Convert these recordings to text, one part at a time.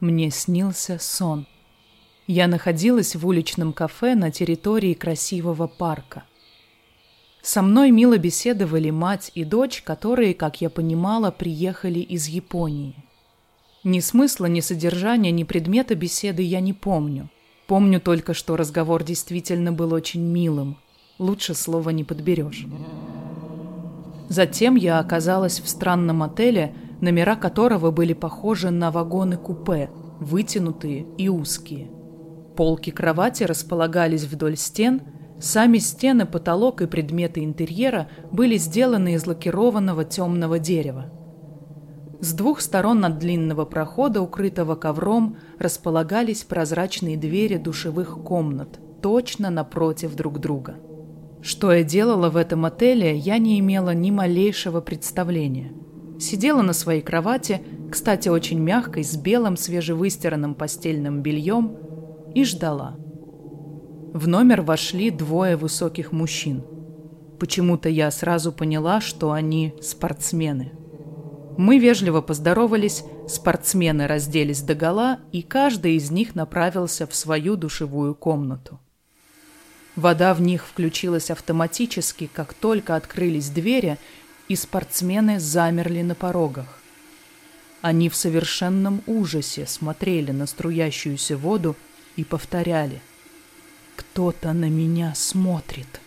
Мне снился сон. Я находилась в уличном кафе на территории красивого парка. Со мной мило беседовали мать и дочь, которые, как я понимала, приехали из Японии. Ни смысла, ни содержания, ни предмета беседы я не помню. Помню только, что разговор действительно был очень милым. Лучше слова не подберешь. Затем я оказалась в странном отеле, номера которого были похожи на вагоны-купе, вытянутые и узкие. Полки кровати располагались вдоль стен, сами стены, потолок и предметы интерьера были сделаны из лакированного темного дерева. С двух сторон от длинного прохода, укрытого ковром, располагались прозрачные двери душевых комнат, точно напротив друг друга. Что я делала в этом отеле, я не имела ни малейшего представления. Сидела на своей кровати, кстати, очень мягкой, с белым свежевыстиранным постельным бельем, и ждала. В номер вошли двое высоких мужчин. Почему-то я сразу поняла, что они спортсмены. Мы вежливо поздоровались, спортсмены разделись догола, и каждый из них направился в свою душевую комнату. Вода в них включилась автоматически, как только открылись двери, и спортсмены замерли на порогах. Они в совершенном ужасе смотрели на струящуюся воду и повторяли «Кто-то на меня смотрит».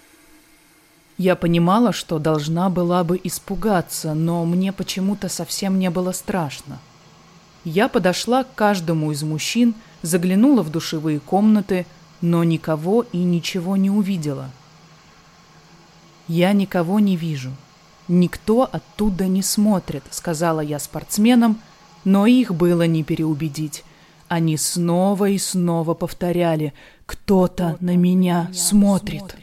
Я понимала, что должна была бы испугаться, но мне почему-то совсем не было страшно. Я подошла к каждому из мужчин, заглянула в душевые комнаты, но никого и ничего не увидела. «Я никого не вижу. Никто оттуда не смотрит», — сказала я спортсменам, но их было не переубедить. Они снова и снова повторяли «Кто-то на меня смотрит».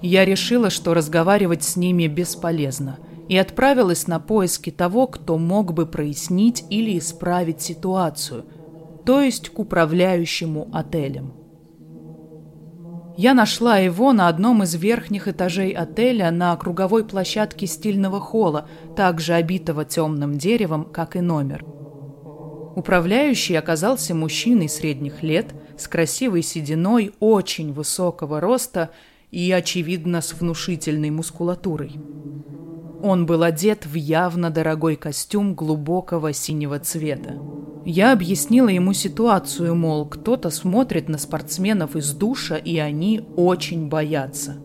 Я решила, что разговаривать с ними бесполезно, и отправилась на поиски того, кто мог бы прояснить или исправить ситуацию, то есть к управляющему отелем. Я нашла его на одном из верхних этажей отеля на круговой площадке стильного холла, также обитого темным деревом, как и номер. Управляющий оказался мужчиной средних лет, с красивой сединой, очень высокого роста и, очевидно, с внушительной мускулатурой. Он был одет в явно дорогой костюм глубокого синего цвета. Я объяснила ему ситуацию, мол, кто-то смотрит на спортсменов из душа, и они очень боятся.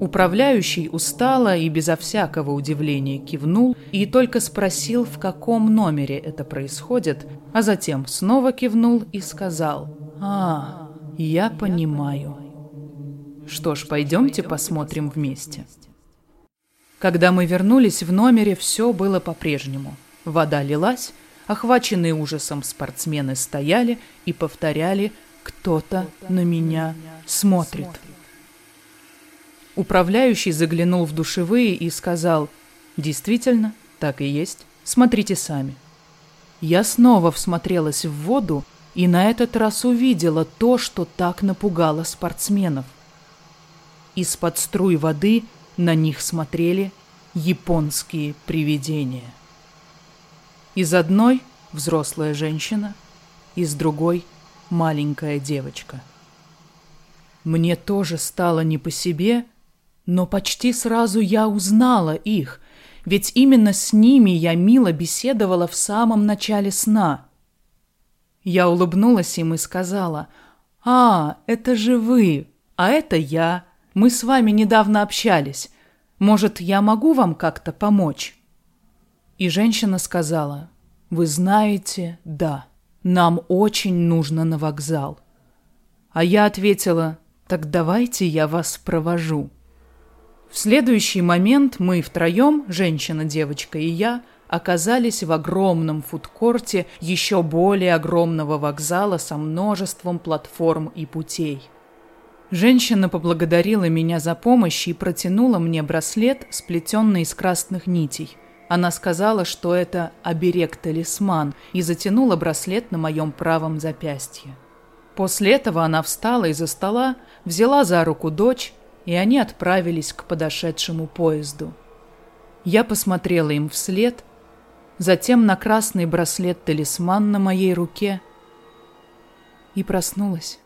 Управляющий устало и безо всякого удивления кивнул и только спросил, в каком номере это происходит, а затем снова кивнул и сказал «А, я понимаю». Что ж, пойдемте посмотрим вместе. Когда мы вернулись в номере, все было по-прежнему. Вода лилась, охваченные ужасом спортсмены стояли и повторяли «Кто-то на меня смотрит». Управляющий заглянул в душевые и сказал «Действительно, так и есть. Смотрите сами». Я снова всмотрелась в воду и на этот раз увидела то, что так напугало спортсменов. Из-под струй воды на них смотрели японские привидения. Из одной взрослая женщина, из другой маленькая девочка. Мне тоже стало не по себе, но почти сразу я узнала их, ведь именно с ними я мило беседовала в самом начале сна. Я улыбнулась им и сказала, «А, это же вы, а это я, мы с вами недавно общались. Может, я могу вам как-то помочь?» И женщина сказала, «Вы знаете, да, нам очень нужно на вокзал». А я ответила, «Так давайте я вас провожу». В следующий момент мы втроем, женщина, девочка и я, оказались в огромном фудкорте еще более огромного вокзала со множеством платформ и путей. Женщина поблагодарила меня за помощь и протянула мне браслет, сплетенный из красных нитей. Она сказала, что это оберег-талисман, и затянула браслет на моем правом запястье. После этого она встала из-за стола, взяла за руку дочь, и они отправились к подошедшему поезду. Я посмотрела им вслед, затем на красный браслет-талисман на моей руке и проснулась.